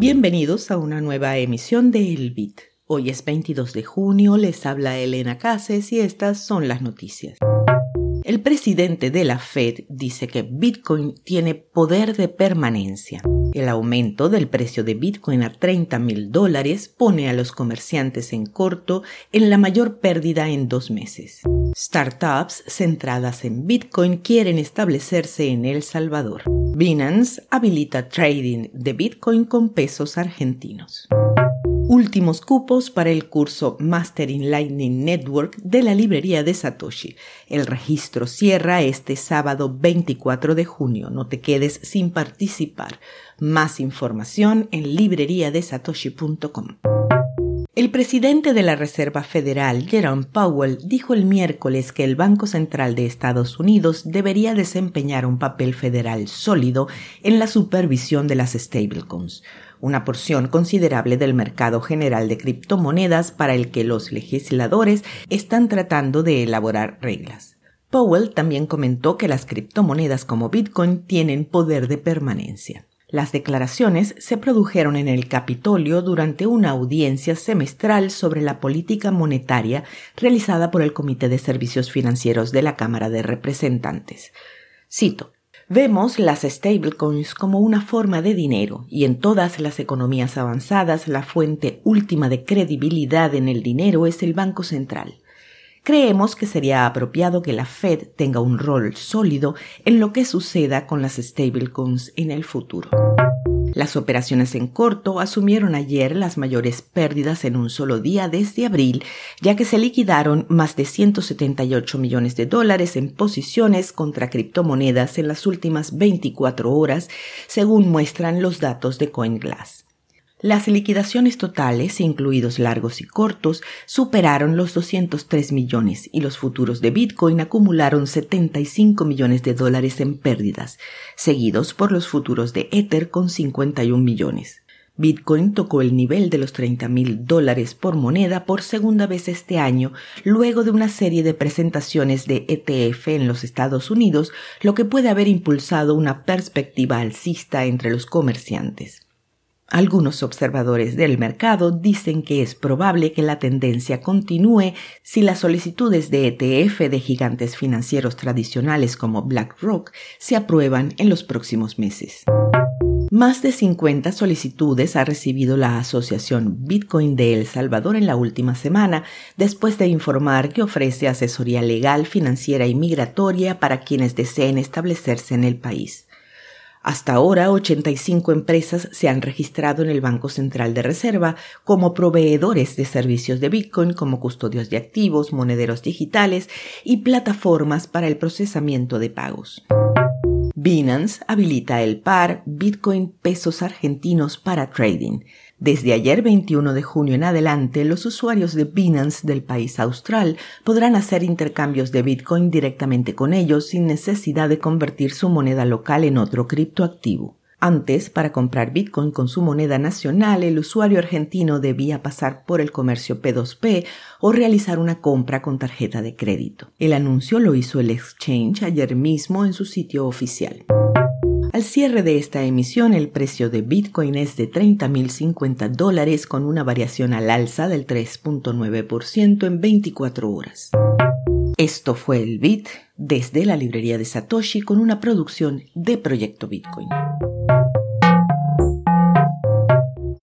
Bienvenidos a una nueva emisión de El Bit. Hoy es 22 de junio, les habla Elena Cases y estas son las noticias. El presidente de la Fed dice que Bitcoin tiene poder de permanencia. El aumento del precio de Bitcoin a 30 mil dólares pone a los comerciantes en corto en la mayor pérdida en dos meses. Startups centradas en Bitcoin quieren establecerse en El Salvador. Binance habilita trading de Bitcoin con pesos argentinos últimos cupos para el curso Master in Lightning Network de la librería de Satoshi. El registro cierra este sábado 24 de junio. No te quedes sin participar. Más información en libreriadesatoshi.com. El presidente de la Reserva Federal, Jerome Powell, dijo el miércoles que el Banco Central de Estados Unidos debería desempeñar un papel federal sólido en la supervisión de las stablecoins una porción considerable del mercado general de criptomonedas para el que los legisladores están tratando de elaborar reglas. Powell también comentó que las criptomonedas como Bitcoin tienen poder de permanencia. Las declaraciones se produjeron en el Capitolio durante una audiencia semestral sobre la política monetaria realizada por el Comité de Servicios Financieros de la Cámara de Representantes. Cito, Vemos las stablecoins como una forma de dinero y en todas las economías avanzadas la fuente última de credibilidad en el dinero es el Banco Central. Creemos que sería apropiado que la Fed tenga un rol sólido en lo que suceda con las stablecoins en el futuro. Las operaciones en corto asumieron ayer las mayores pérdidas en un solo día desde abril, ya que se liquidaron más de 178 millones de dólares en posiciones contra criptomonedas en las últimas 24 horas, según muestran los datos de CoinGlass. Las liquidaciones totales, incluidos largos y cortos, superaron los 203 millones y los futuros de Bitcoin acumularon 75 millones de dólares en pérdidas, seguidos por los futuros de Ether con 51 millones. Bitcoin tocó el nivel de los 30 mil dólares por moneda por segunda vez este año, luego de una serie de presentaciones de ETF en los Estados Unidos, lo que puede haber impulsado una perspectiva alcista entre los comerciantes. Algunos observadores del mercado dicen que es probable que la tendencia continúe si las solicitudes de ETF de gigantes financieros tradicionales como BlackRock se aprueban en los próximos meses. Más de 50 solicitudes ha recibido la Asociación Bitcoin de El Salvador en la última semana, después de informar que ofrece asesoría legal, financiera y migratoria para quienes deseen establecerse en el país. Hasta ahora, 85 empresas se han registrado en el Banco Central de Reserva como proveedores de servicios de Bitcoin como custodios de activos, monederos digitales y plataformas para el procesamiento de pagos. Binance habilita el par Bitcoin pesos argentinos para trading. Desde ayer 21 de junio en adelante, los usuarios de Binance del país austral podrán hacer intercambios de Bitcoin directamente con ellos sin necesidad de convertir su moneda local en otro criptoactivo. Antes, para comprar Bitcoin con su moneda nacional, el usuario argentino debía pasar por el comercio P2P o realizar una compra con tarjeta de crédito. El anuncio lo hizo el exchange ayer mismo en su sitio oficial. Al cierre de esta emisión, el precio de Bitcoin es de 30.050 dólares con una variación al alza del 3.9% en 24 horas. Esto fue el Bit desde la librería de Satoshi con una producción de Proyecto Bitcoin.